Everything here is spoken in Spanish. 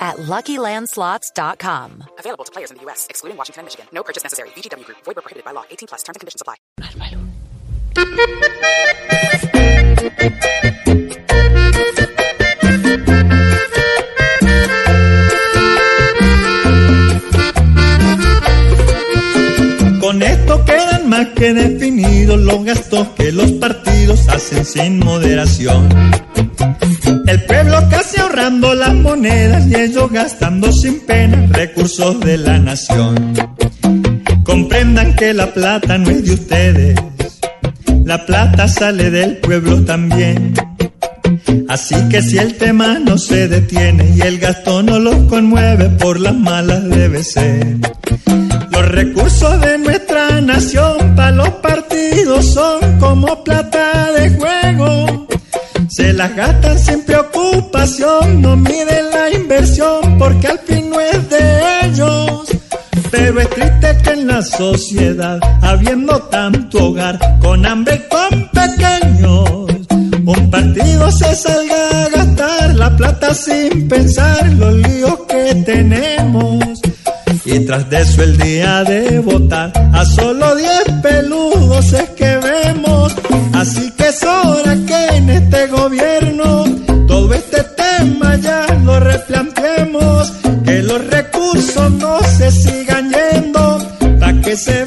at LuckyLandSlots.com. Available to players in the U.S., excluding Washington and Michigan. No purchase necessary. VGW Group. Void where prohibited by law. 18 plus. Terms and conditions apply. Con esto quedan más que definidos los gastos que los partidos hacen sin moderación. El pueblo casi ahorrando las monedas y ellos gastando sin pena recursos de la nación. Comprendan que la plata no es de ustedes, la plata sale del pueblo también. Así que si el tema no se detiene y el gasto no los conmueve, por las malas debe ser. Los recursos de nuestra nación para los partidos son como plata de juego. Se las gastan sin preocupación, no miden la inversión porque al fin no es de ellos. Pero es triste que en la sociedad, habiendo tanto hogar, con hambre y con pequeños, un partido se salga a gastar la plata sin pensar los líos que tenemos. Y tras de eso el día de votar, a solo 10 peludos es que vemos. Así que es hora presos no se sigan yendo, hasta que se